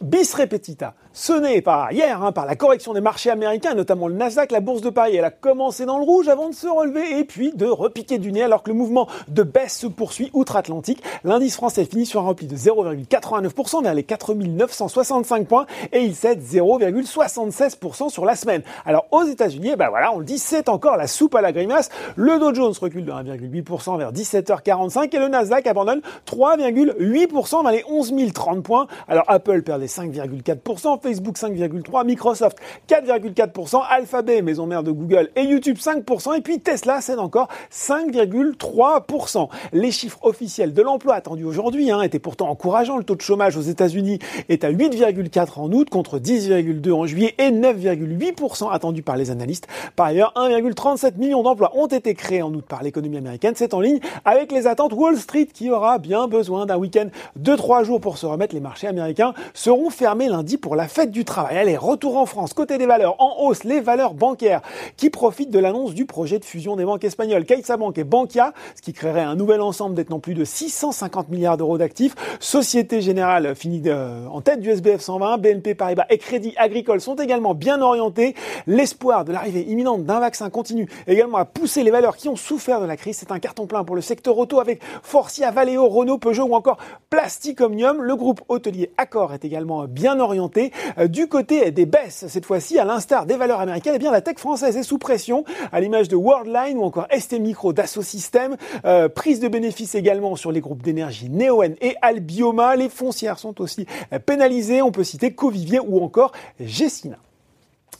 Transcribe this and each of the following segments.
bis repetita. Ce n'est pas hier, hein, par la correction des marchés américains, notamment le Nasdaq, la bourse de Paris, elle a commencé dans le rouge avant de se relever et puis de repiquer du nez alors que le mouvement de baisse se poursuit outre-Atlantique. L'indice français finit sur un repli de 0,89% vers les 4965 points et il cède 0,76% sur la semaine. Alors aux États-Unis, ben voilà, on le dit, c'est encore la soupe à la grimace. Le Dow Jones recule de 1,8% vers 17h45 et le Nasdaq abandonne 3,8% dans les 11 030 points. Alors Apple perdait 5,4%, Facebook 5,3%, Microsoft 4,4%, Alphabet, maison mère de Google et YouTube 5%, et puis Tesla cède encore 5,3%. Les chiffres officiels de l'emploi attendus aujourd'hui hein, étaient pourtant encourageants. Le taux de chômage aux États-Unis est à 8,4 en août contre 10,2 en juillet et 9,8% attendu par les analystes. Par ailleurs, 1,37 million d'emplois ont été créés en août par l'économie américaine. C'est en ligne avec les attentes Wall Street qui aura bien besoin d'un week-end de trois jours pour se remettre. Les marchés américains seront fermés lundi pour la fête du travail. Allez, retour en France. Côté des valeurs, en hausse, les valeurs bancaires qui profitent de l'annonce du projet de fusion des banques espagnoles CaixaBank et Bankia, ce qui créerait un nouvel ensemble détenant plus de 650 milliards d'euros d'actifs. Société Générale finit euh, en tête du SBF 120, BNP Paribas et Crédit Agricole sont également bien orientés. L'espoir de l'arrivée imminente d'un vaccin continue également à pousser les valeurs qui ont souffert de la crise. C'est un carton plein pour le secteur auto avec Forcia, Valeo, Renault, Peugeot ou encore Plastic Omnium. Le groupe hôtelier Accor est également bien orienté. Euh, du côté des baisses, cette fois-ci, à l'instar des valeurs américaines, eh bien la tech française est sous pression, à l'image de Worldline ou encore ST Micro, Dassault Systèmes. Euh, prise de bénéfices également sur les groupes d'énergie Neoen et Albioma. Les foncières sont aussi euh, pénalisées. On peut citer Covivier ou encore Gessina.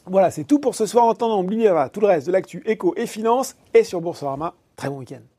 Voilà, c'est tout pour ce soir. En attendant, n'oubliez tout le reste de l'actu éco et finance et sur Boursorama. Très bon week-end.